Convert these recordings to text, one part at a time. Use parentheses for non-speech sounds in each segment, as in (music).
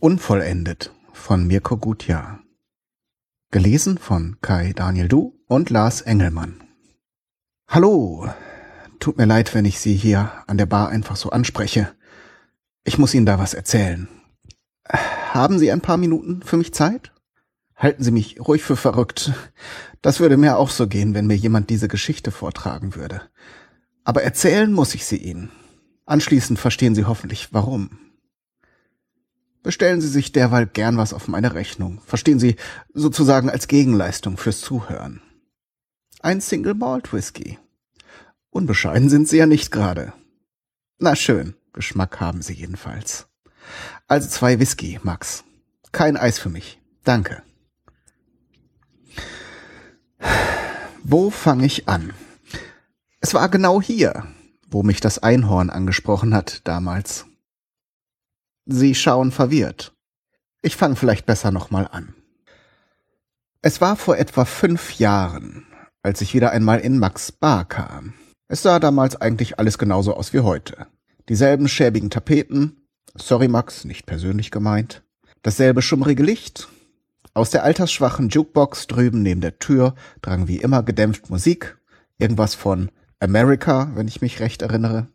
Unvollendet von Mirko Gutjahr. Gelesen von Kai Daniel Du und Lars Engelmann. Hallo. Tut mir leid, wenn ich Sie hier an der Bar einfach so anspreche. Ich muss Ihnen da was erzählen. Haben Sie ein paar Minuten für mich Zeit? Halten Sie mich ruhig für verrückt. Das würde mir auch so gehen, wenn mir jemand diese Geschichte vortragen würde. Aber erzählen muss ich sie Ihnen. Anschließend verstehen Sie hoffentlich, warum. Bestellen Sie sich derweil gern was auf meine Rechnung. Verstehen Sie, sozusagen als Gegenleistung fürs Zuhören. Ein Single Malt Whisky. Unbescheiden sind Sie ja nicht gerade. Na schön, Geschmack haben Sie jedenfalls. Also zwei Whisky, Max. Kein Eis für mich. Danke. Wo fange ich an? Es war genau hier, wo mich das Einhorn angesprochen hat damals. Sie schauen verwirrt. Ich fange vielleicht besser nochmal an. Es war vor etwa fünf Jahren, als ich wieder einmal in Max Bar kam. Es sah damals eigentlich alles genauso aus wie heute. Dieselben schäbigen Tapeten, sorry Max, nicht persönlich gemeint, dasselbe schummrige Licht. Aus der altersschwachen Jukebox drüben neben der Tür drang wie immer gedämpft Musik, irgendwas von America, wenn ich mich recht erinnere.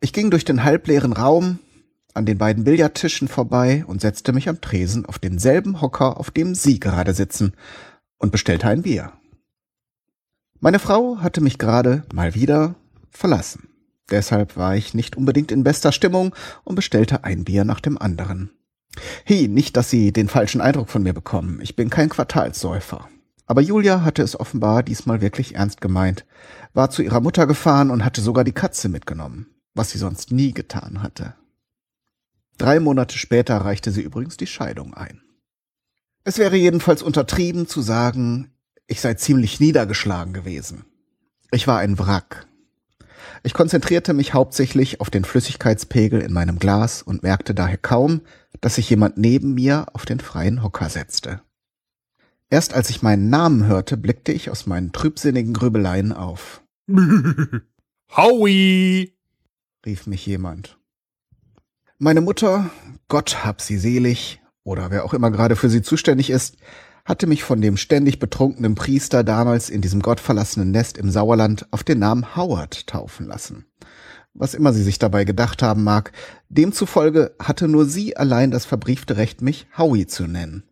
Ich ging durch den halbleeren Raum, an den beiden Billardtischen vorbei und setzte mich am Tresen auf denselben Hocker, auf dem Sie gerade sitzen, und bestellte ein Bier. Meine Frau hatte mich gerade mal wieder verlassen. Deshalb war ich nicht unbedingt in bester Stimmung und bestellte ein Bier nach dem anderen. Hi, nicht, dass Sie den falschen Eindruck von mir bekommen. Ich bin kein Quartalssäufer. Aber Julia hatte es offenbar diesmal wirklich ernst gemeint, war zu ihrer Mutter gefahren und hatte sogar die Katze mitgenommen, was sie sonst nie getan hatte. Drei Monate später reichte sie übrigens die Scheidung ein. Es wäre jedenfalls untertrieben zu sagen, ich sei ziemlich niedergeschlagen gewesen. Ich war ein Wrack. Ich konzentrierte mich hauptsächlich auf den Flüssigkeitspegel in meinem Glas und merkte daher kaum, dass sich jemand neben mir auf den freien Hocker setzte. Erst als ich meinen Namen hörte, blickte ich aus meinen trübsinnigen Grübeleien auf. (laughs) Howie! rief mich jemand. Meine Mutter, Gott hab sie selig, oder wer auch immer gerade für sie zuständig ist, hatte mich von dem ständig betrunkenen Priester damals in diesem gottverlassenen Nest im Sauerland auf den Namen Howard taufen lassen. Was immer sie sich dabei gedacht haben mag, demzufolge hatte nur sie allein das verbriefte Recht, mich Howie zu nennen.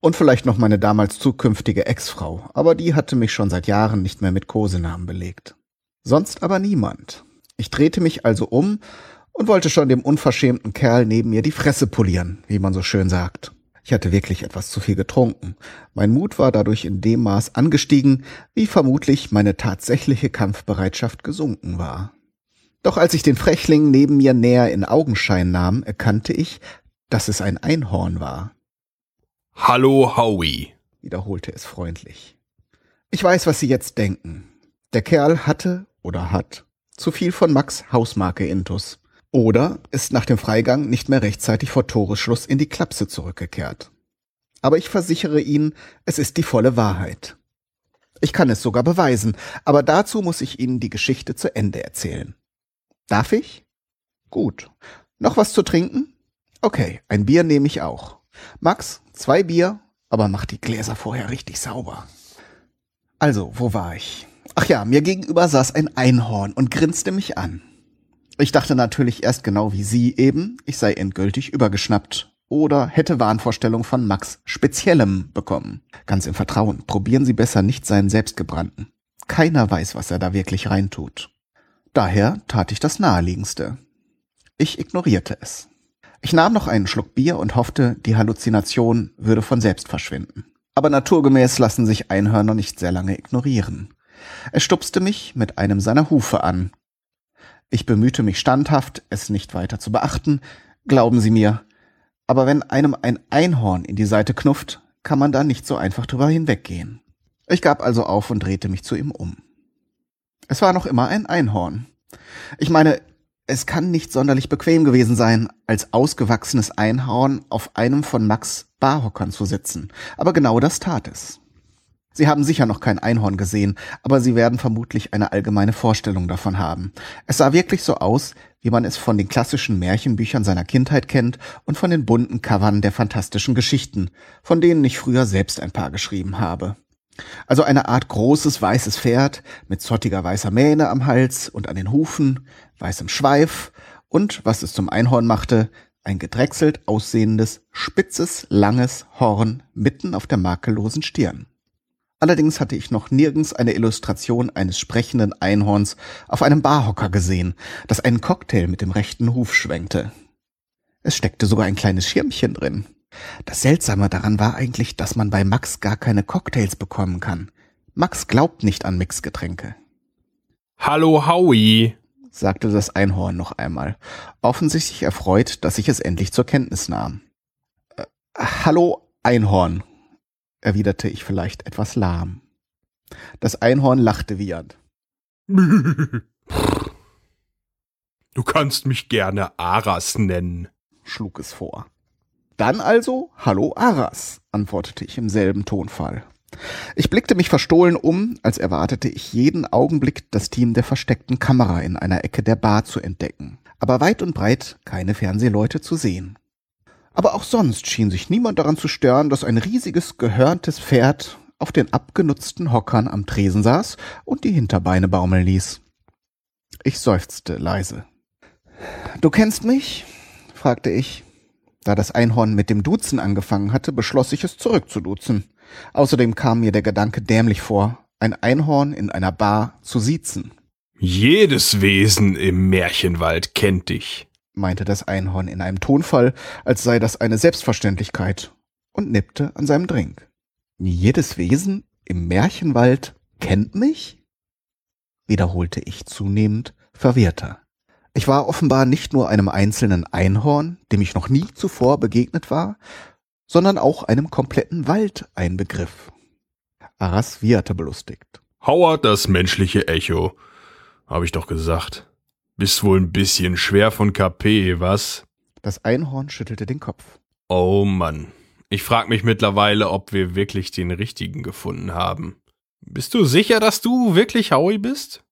Und vielleicht noch meine damals zukünftige Ex-Frau, aber die hatte mich schon seit Jahren nicht mehr mit Kosenamen belegt. Sonst aber niemand. Ich drehte mich also um und wollte schon dem unverschämten Kerl neben mir die Fresse polieren, wie man so schön sagt. Ich hatte wirklich etwas zu viel getrunken. Mein Mut war dadurch in dem Maß angestiegen, wie vermutlich meine tatsächliche Kampfbereitschaft gesunken war. Doch als ich den Frechling neben mir näher in Augenschein nahm, erkannte ich, dass es ein Einhorn war. Hallo, Howie, wiederholte es freundlich. Ich weiß, was Sie jetzt denken. Der Kerl hatte oder hat zu viel von Max Hausmarke Intus. Oder ist nach dem Freigang nicht mehr rechtzeitig vor Toresschluss in die Klapse zurückgekehrt. Aber ich versichere Ihnen, es ist die volle Wahrheit. Ich kann es sogar beweisen, aber dazu muss ich Ihnen die Geschichte zu Ende erzählen. Darf ich? Gut. Noch was zu trinken? Okay, ein Bier nehme ich auch. Max, zwei Bier, aber mach die Gläser vorher richtig sauber. Also, wo war ich? Ach ja, mir gegenüber saß ein Einhorn und grinste mich an. Ich dachte natürlich erst genau wie Sie eben, ich sei endgültig übergeschnappt oder hätte Wahnvorstellung von Max Speziellem bekommen. Ganz im Vertrauen, probieren Sie besser nicht seinen selbstgebrannten. Keiner weiß, was er da wirklich reintut. Daher tat ich das Naheliegendste. Ich ignorierte es. Ich nahm noch einen Schluck Bier und hoffte, die Halluzination würde von selbst verschwinden. Aber naturgemäß lassen sich Einhörner nicht sehr lange ignorieren. Er stupste mich mit einem seiner Hufe an, ich bemühte mich standhaft, es nicht weiter zu beachten, glauben Sie mir. Aber wenn einem ein Einhorn in die Seite knufft, kann man da nicht so einfach drüber hinweggehen. Ich gab also auf und drehte mich zu ihm um. Es war noch immer ein Einhorn. Ich meine, es kann nicht sonderlich bequem gewesen sein, als ausgewachsenes Einhorn auf einem von Max Barhockern zu sitzen, aber genau das tat es. Sie haben sicher noch kein Einhorn gesehen, aber Sie werden vermutlich eine allgemeine Vorstellung davon haben. Es sah wirklich so aus, wie man es von den klassischen Märchenbüchern seiner Kindheit kennt und von den bunten Covern der fantastischen Geschichten, von denen ich früher selbst ein paar geschrieben habe. Also eine Art großes weißes Pferd mit zottiger weißer Mähne am Hals und an den Hufen, weißem Schweif und, was es zum Einhorn machte, ein gedrechselt aussehendes, spitzes, langes Horn mitten auf der makellosen Stirn. Allerdings hatte ich noch nirgends eine Illustration eines sprechenden Einhorns auf einem Barhocker gesehen, das einen Cocktail mit dem rechten Huf schwenkte. Es steckte sogar ein kleines Schirmchen drin. Das Seltsame daran war eigentlich, dass man bei Max gar keine Cocktails bekommen kann. Max glaubt nicht an Mixgetränke. Hallo Howie, sagte das Einhorn noch einmal, offensichtlich erfreut, dass ich es endlich zur Kenntnis nahm. Äh, hallo Einhorn, erwiderte ich vielleicht etwas lahm. Das Einhorn lachte wiehernd. (laughs) Du kannst mich gerne Aras nennen, schlug es vor. Dann also Hallo Aras, antwortete ich im selben Tonfall. Ich blickte mich verstohlen um, als erwartete ich jeden Augenblick das Team der versteckten Kamera in einer Ecke der Bar zu entdecken. Aber weit und breit keine Fernsehleute zu sehen. Aber auch sonst schien sich niemand daran zu stören, dass ein riesiges, gehörntes Pferd auf den abgenutzten Hockern am Tresen saß und die Hinterbeine baumeln ließ. Ich seufzte leise. Du kennst mich? fragte ich. Da das Einhorn mit dem Duzen angefangen hatte, beschloss ich es zurückzuduzen. Außerdem kam mir der Gedanke dämlich vor, ein Einhorn in einer Bar zu siezen. Jedes Wesen im Märchenwald kennt dich, meinte das Einhorn in einem Tonfall, als sei das eine Selbstverständlichkeit, und nippte an seinem Drink. Jedes Wesen im Märchenwald kennt mich? wiederholte ich zunehmend verwirrter. Ich war offenbar nicht nur einem einzelnen Einhorn, dem ich noch nie zuvor begegnet war, sondern auch einem kompletten Wald ein Begriff. Aras wieherte belustigt. Howard, das menschliche Echo. Hab ich doch gesagt. Bist wohl ein bisschen schwer von KP, was? Das Einhorn schüttelte den Kopf. Oh Mann. Ich frag mich mittlerweile, ob wir wirklich den richtigen gefunden haben. Bist du sicher, dass du wirklich Howie bist?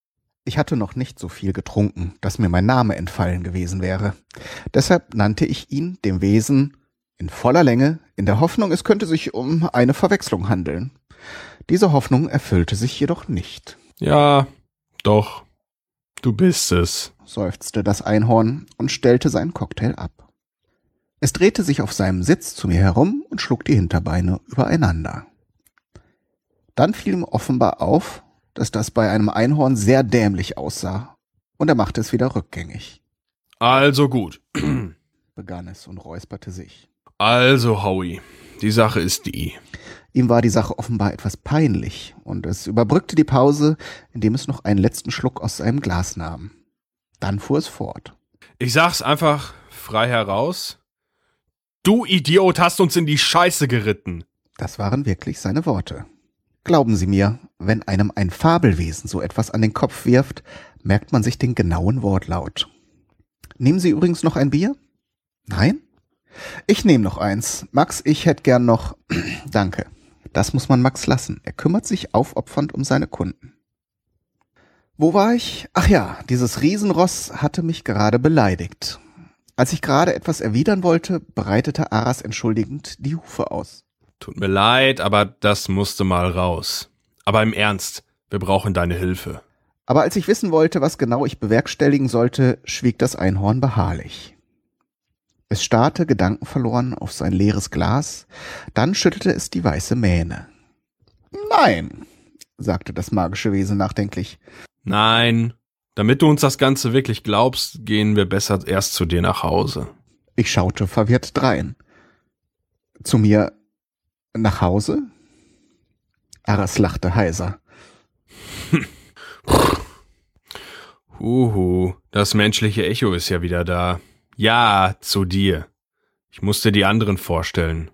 Ich hatte noch nicht so viel getrunken, dass mir mein Name entfallen gewesen wäre. Deshalb nannte ich ihn dem Wesen in voller Länge, in der Hoffnung, es könnte sich um eine Verwechslung handeln. Diese Hoffnung erfüllte sich jedoch nicht. Ja, doch. Du bist es, seufzte das Einhorn und stellte seinen Cocktail ab. Es drehte sich auf seinem Sitz zu mir herum und schlug die Hinterbeine übereinander. Dann fiel ihm offenbar auf, dass das bei einem Einhorn sehr dämlich aussah, und er machte es wieder rückgängig. Also gut, begann es und räusperte sich. Also, Howie, die Sache ist die. Ihm war die Sache offenbar etwas peinlich, und es überbrückte die Pause, indem es noch einen letzten Schluck aus seinem Glas nahm. Dann fuhr es fort. Ich sag's einfach frei heraus. Du Idiot hast uns in die Scheiße geritten. Das waren wirklich seine Worte. Glauben Sie mir, wenn einem ein Fabelwesen so etwas an den Kopf wirft, merkt man sich den genauen Wortlaut. Nehmen Sie übrigens noch ein Bier? Nein? Ich nehme noch eins. Max, ich hätte gern noch. (clears throat) Danke. Das muss man Max lassen. Er kümmert sich aufopfernd um seine Kunden. Wo war ich? Ach ja, dieses Riesenross hatte mich gerade beleidigt. Als ich gerade etwas erwidern wollte, breitete Aras entschuldigend die Hufe aus. Tut mir leid, aber das musste mal raus. Aber im Ernst, wir brauchen deine Hilfe. Aber als ich wissen wollte, was genau ich bewerkstelligen sollte, schwieg das Einhorn beharrlich. Es starrte gedankenverloren auf sein leeres Glas, dann schüttelte es die weiße Mähne. Nein, sagte das magische Wesen nachdenklich. Nein, damit du uns das Ganze wirklich glaubst, gehen wir besser erst zu dir nach Hause. Ich schaute verwirrt drein. Zu mir nach Hause? Aras lachte heiser. (laughs) Huhu, das menschliche Echo ist ja wieder da. Ja, zu dir. Ich musste die anderen vorstellen.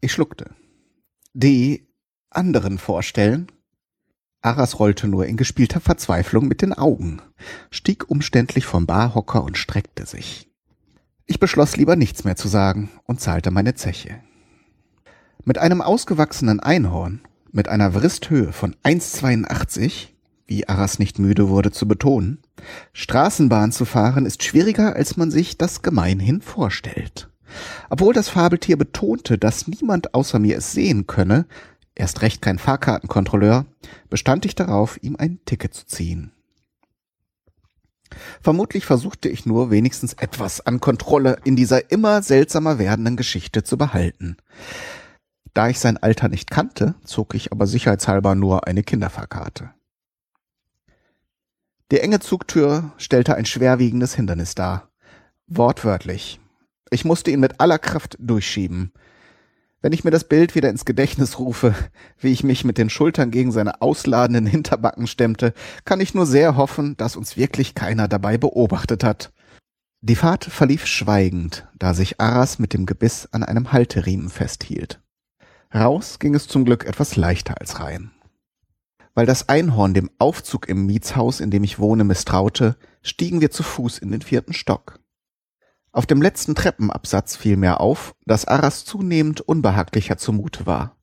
Ich schluckte. Die anderen vorstellen? Aras rollte nur in gespielter Verzweiflung mit den Augen, stieg umständlich vom Barhocker und streckte sich. Ich beschloss lieber nichts mehr zu sagen und zahlte meine Zeche. Mit einem ausgewachsenen Einhorn, mit einer Wristhöhe von 1,82, wie Aras nicht müde wurde zu betonen, Straßenbahn zu fahren ist schwieriger, als man sich das gemeinhin vorstellt. Obwohl das Fabeltier betonte, dass niemand außer mir es sehen könne, erst recht kein Fahrkartenkontrolleur, bestand ich darauf, ihm ein Ticket zu ziehen. Vermutlich versuchte ich nur wenigstens etwas an Kontrolle in dieser immer seltsamer werdenden Geschichte zu behalten. Da ich sein Alter nicht kannte, zog ich aber sicherheitshalber nur eine Kinderfahrkarte. Die enge Zugtür stellte ein schwerwiegendes Hindernis dar. Wortwörtlich. Ich musste ihn mit aller Kraft durchschieben. Wenn ich mir das Bild wieder ins Gedächtnis rufe, wie ich mich mit den Schultern gegen seine ausladenden Hinterbacken stemmte, kann ich nur sehr hoffen, dass uns wirklich keiner dabei beobachtet hat. Die Fahrt verlief schweigend, da sich Aras mit dem Gebiss an einem Halteriemen festhielt. Raus ging es zum Glück etwas leichter als rein. Weil das Einhorn dem Aufzug im Mietshaus, in dem ich wohne, misstraute, stiegen wir zu Fuß in den vierten Stock. Auf dem letzten Treppenabsatz fiel mir auf, dass Aras zunehmend unbehaglicher zumute war.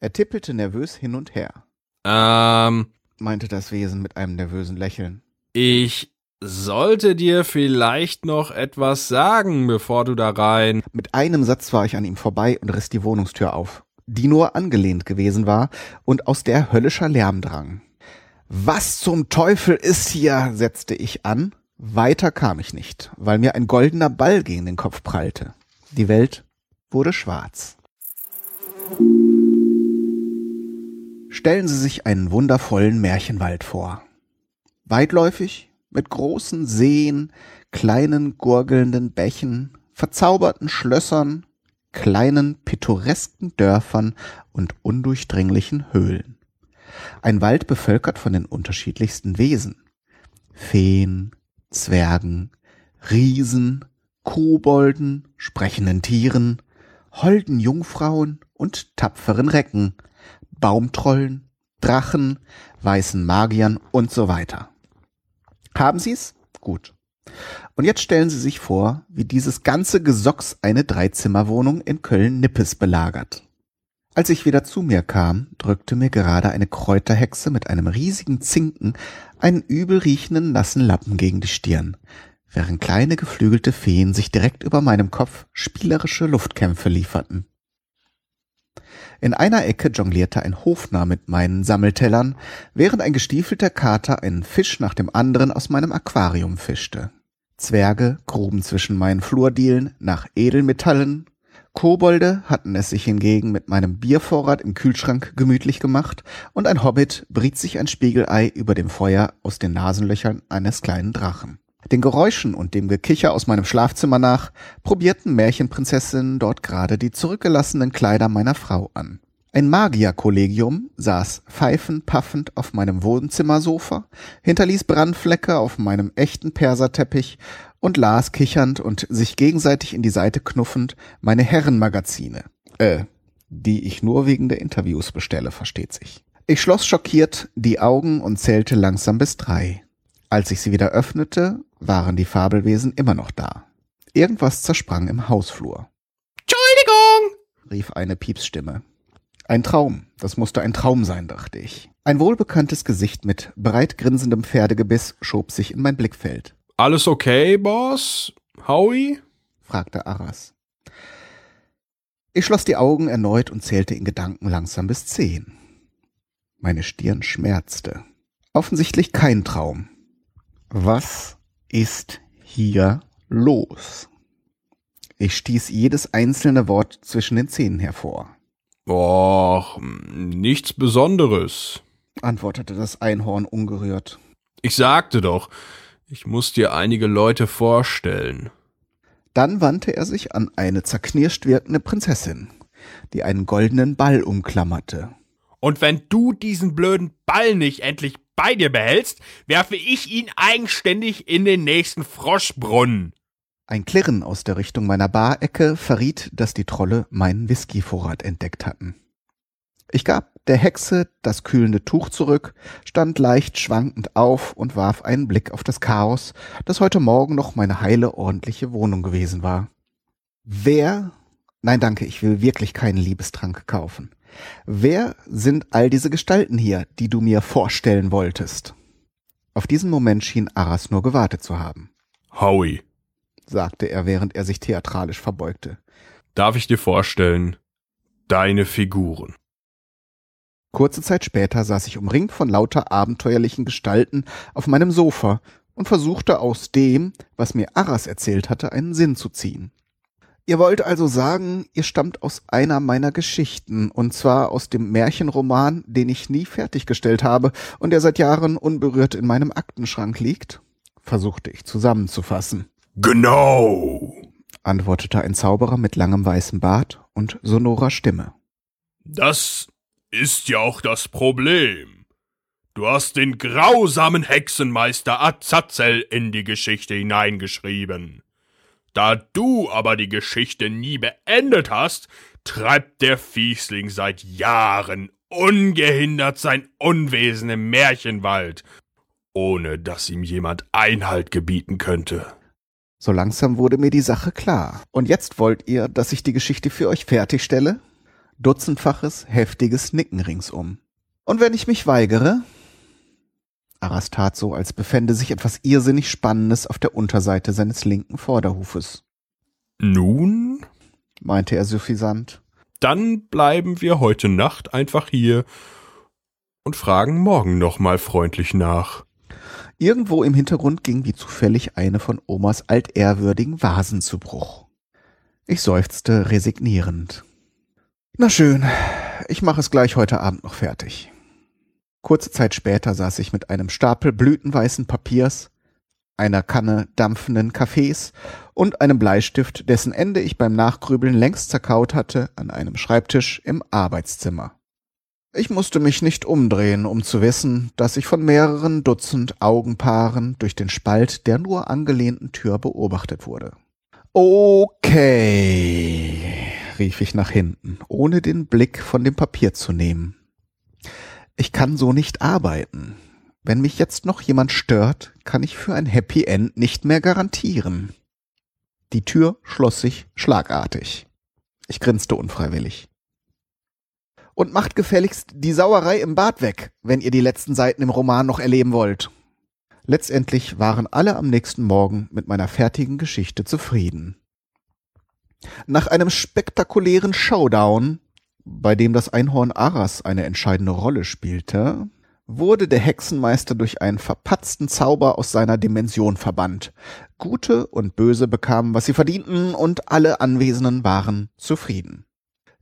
Er tippelte nervös hin und her. Ähm, meinte das Wesen mit einem nervösen Lächeln. Ich sollte dir vielleicht noch etwas sagen, bevor du da rein. Mit einem Satz war ich an ihm vorbei und riss die Wohnungstür auf, die nur angelehnt gewesen war und aus der höllischer Lärm drang. Was zum Teufel ist hier? setzte ich an weiter kam ich nicht, weil mir ein goldener Ball gegen den Kopf prallte. Die Welt wurde schwarz. Stellen Sie sich einen wundervollen Märchenwald vor. Weitläufig, mit großen Seen, kleinen gurgelnden Bächen, verzauberten Schlössern, kleinen pittoresken Dörfern und undurchdringlichen Höhlen. Ein Wald bevölkert von den unterschiedlichsten Wesen. Feen, Zwergen, Riesen, Kobolden, sprechenden Tieren, holden Jungfrauen und tapferen Recken, Baumtrollen, Drachen, weißen Magiern und so weiter. Haben Sie's? Gut. Und jetzt stellen Sie sich vor, wie dieses ganze Gesocks eine Dreizimmerwohnung in Köln-Nippes belagert. Als ich wieder zu mir kam, drückte mir gerade eine Kräuterhexe mit einem riesigen Zinken einen übel riechenden nassen Lappen gegen die Stirn, während kleine geflügelte Feen sich direkt über meinem Kopf spielerische Luftkämpfe lieferten. In einer Ecke jonglierte ein Hofnarr mit meinen Sammeltellern, während ein gestiefelter Kater einen Fisch nach dem anderen aus meinem Aquarium fischte. Zwerge gruben zwischen meinen Flurdielen nach Edelmetallen, Kobolde hatten es sich hingegen mit meinem Biervorrat im Kühlschrank gemütlich gemacht und ein Hobbit briet sich ein Spiegelei über dem Feuer aus den Nasenlöchern eines kleinen Drachen. Den Geräuschen und dem Gekicher aus meinem Schlafzimmer nach probierten Märchenprinzessinnen dort gerade die zurückgelassenen Kleider meiner Frau an. Ein Magierkollegium saß pfeifend paffend auf meinem Wohnzimmersofa, hinterließ Brandflecke auf meinem echten Perserteppich und las kichernd und sich gegenseitig in die Seite knuffend meine Herrenmagazine. Äh, die ich nur wegen der Interviews bestelle, versteht sich. Ich schloss schockiert die Augen und zählte langsam bis drei. Als ich sie wieder öffnete, waren die Fabelwesen immer noch da. Irgendwas zersprang im Hausflur. Entschuldigung! rief eine Piepsstimme. Ein Traum, das musste ein Traum sein, dachte ich. Ein wohlbekanntes Gesicht mit breit grinsendem Pferdegebiss schob sich in mein Blickfeld. Alles okay, Boss? Howie? fragte Arras. Ich schloss die Augen erneut und zählte in Gedanken langsam bis zehn. Meine Stirn schmerzte. Offensichtlich kein Traum. Was ist hier los? Ich stieß jedes einzelne Wort zwischen den Zähnen hervor. Och, nichts Besonderes, antwortete das Einhorn ungerührt. Ich sagte doch, ich muss dir einige Leute vorstellen. Dann wandte er sich an eine zerknirscht wirkende Prinzessin, die einen goldenen Ball umklammerte. Und wenn du diesen blöden Ball nicht endlich bei dir behältst, werfe ich ihn eigenständig in den nächsten Froschbrunnen. Ein Klirren aus der Richtung meiner Barecke verriet, dass die Trolle meinen Whiskyvorrat entdeckt hatten. Ich gab der Hexe das kühlende Tuch zurück, stand leicht schwankend auf und warf einen Blick auf das Chaos, das heute Morgen noch meine heile ordentliche Wohnung gewesen war. Wer Nein, danke, ich will wirklich keinen Liebestrank kaufen. Wer sind all diese Gestalten hier, die du mir vorstellen wolltest? Auf diesen Moment schien Aras nur gewartet zu haben. Howie, sagte er, während er sich theatralisch verbeugte. Darf ich dir vorstellen, deine Figuren. Kurze Zeit später saß ich umringt von lauter abenteuerlichen Gestalten auf meinem Sofa und versuchte aus dem, was mir Aras erzählt hatte, einen Sinn zu ziehen. Ihr wollt also sagen, ihr stammt aus einer meiner Geschichten, und zwar aus dem Märchenroman, den ich nie fertiggestellt habe und der seit Jahren unberührt in meinem Aktenschrank liegt? versuchte ich zusammenzufassen. Genau, antwortete ein Zauberer mit langem weißem Bart und sonorer Stimme. Das ist ja auch das Problem. Du hast den grausamen Hexenmeister Azazel in die Geschichte hineingeschrieben. Da du aber die Geschichte nie beendet hast, treibt der Fiesling seit Jahren ungehindert sein Unwesen im Märchenwald, ohne dass ihm jemand Einhalt gebieten könnte. So langsam wurde mir die Sache klar. Und jetzt wollt ihr, dass ich die Geschichte für euch fertigstelle? Dutzendfaches, heftiges Nicken ringsum. Und wenn ich mich weigere, Aras tat so, als befände sich etwas irrsinnig Spannendes auf der Unterseite seines linken Vorderhufes. Nun? meinte er suffisant. Dann bleiben wir heute Nacht einfach hier und fragen morgen nochmal freundlich nach. Irgendwo im Hintergrund ging wie zufällig eine von Omas altehrwürdigen Vasen zu Bruch. Ich seufzte resignierend. Na schön, ich mache es gleich heute Abend noch fertig. Kurze Zeit später saß ich mit einem Stapel blütenweißen Papiers, einer Kanne dampfenden Kaffees und einem Bleistift, dessen Ende ich beim Nachgrübeln längst zerkaut hatte, an einem Schreibtisch im Arbeitszimmer. Ich musste mich nicht umdrehen, um zu wissen, dass ich von mehreren Dutzend Augenpaaren durch den Spalt der nur angelehnten Tür beobachtet wurde. Okay, rief ich nach hinten, ohne den Blick von dem Papier zu nehmen. Ich kann so nicht arbeiten. Wenn mich jetzt noch jemand stört, kann ich für ein Happy End nicht mehr garantieren. Die Tür schloss sich schlagartig. Ich grinste unfreiwillig. Und macht gefälligst die Sauerei im Bad weg, wenn ihr die letzten Seiten im Roman noch erleben wollt. Letztendlich waren alle am nächsten Morgen mit meiner fertigen Geschichte zufrieden. Nach einem spektakulären Showdown bei dem das Einhorn Aras eine entscheidende Rolle spielte, wurde der Hexenmeister durch einen verpatzten Zauber aus seiner Dimension verbannt. Gute und Böse bekamen, was sie verdienten, und alle Anwesenden waren zufrieden.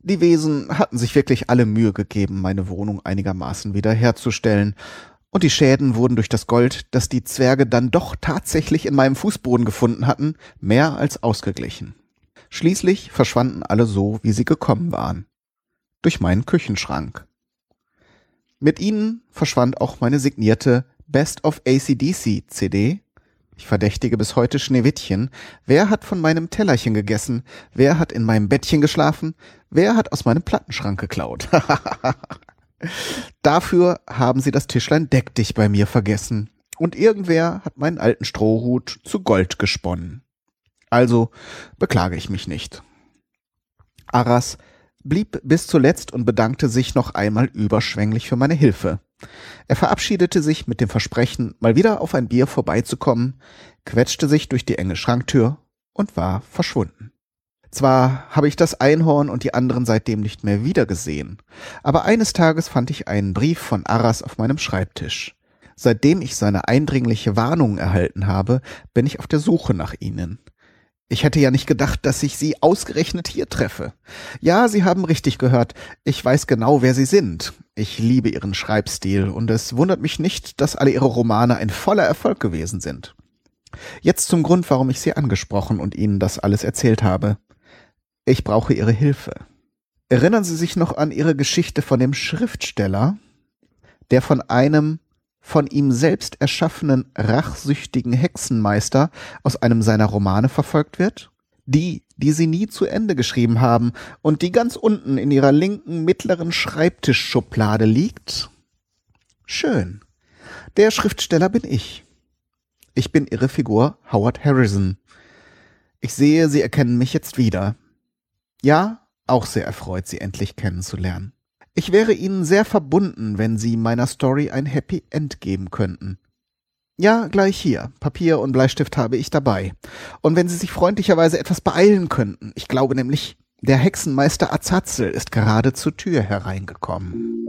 Die Wesen hatten sich wirklich alle Mühe gegeben, meine Wohnung einigermaßen wiederherzustellen, und die Schäden wurden durch das Gold, das die Zwerge dann doch tatsächlich in meinem Fußboden gefunden hatten, mehr als ausgeglichen. Schließlich verschwanden alle so, wie sie gekommen waren durch meinen Küchenschrank. Mit ihnen verschwand auch meine signierte Best of ACDC CD. Ich verdächtige bis heute Schneewittchen. Wer hat von meinem Tellerchen gegessen? Wer hat in meinem Bettchen geschlafen? Wer hat aus meinem Plattenschrank geklaut? (laughs) Dafür haben sie das Tischlein Deck dich bei mir vergessen. Und irgendwer hat meinen alten Strohhut zu Gold gesponnen. Also beklage ich mich nicht. Arras blieb bis zuletzt und bedankte sich noch einmal überschwänglich für meine Hilfe. Er verabschiedete sich mit dem Versprechen, mal wieder auf ein Bier vorbeizukommen, quetschte sich durch die enge Schranktür und war verschwunden. Zwar habe ich das Einhorn und die anderen seitdem nicht mehr wiedergesehen, aber eines Tages fand ich einen Brief von Arras auf meinem Schreibtisch. Seitdem ich seine eindringliche Warnung erhalten habe, bin ich auf der Suche nach ihnen. Ich hätte ja nicht gedacht, dass ich Sie ausgerechnet hier treffe. Ja, Sie haben richtig gehört. Ich weiß genau, wer Sie sind. Ich liebe Ihren Schreibstil und es wundert mich nicht, dass alle Ihre Romane ein voller Erfolg gewesen sind. Jetzt zum Grund, warum ich Sie angesprochen und Ihnen das alles erzählt habe. Ich brauche Ihre Hilfe. Erinnern Sie sich noch an Ihre Geschichte von dem Schriftsteller, der von einem von ihm selbst erschaffenen rachsüchtigen Hexenmeister aus einem seiner Romane verfolgt wird? Die, die Sie nie zu Ende geschrieben haben und die ganz unten in Ihrer linken mittleren Schreibtischschublade liegt? Schön. Der Schriftsteller bin ich. Ich bin Ihre Figur Howard Harrison. Ich sehe, Sie erkennen mich jetzt wieder. Ja, auch sehr erfreut, Sie endlich kennenzulernen. Ich wäre Ihnen sehr verbunden, wenn Sie meiner Story ein Happy End geben könnten. Ja, gleich hier. Papier und Bleistift habe ich dabei. Und wenn Sie sich freundlicherweise etwas beeilen könnten. Ich glaube nämlich, der Hexenmeister Azazel ist gerade zur Tür hereingekommen.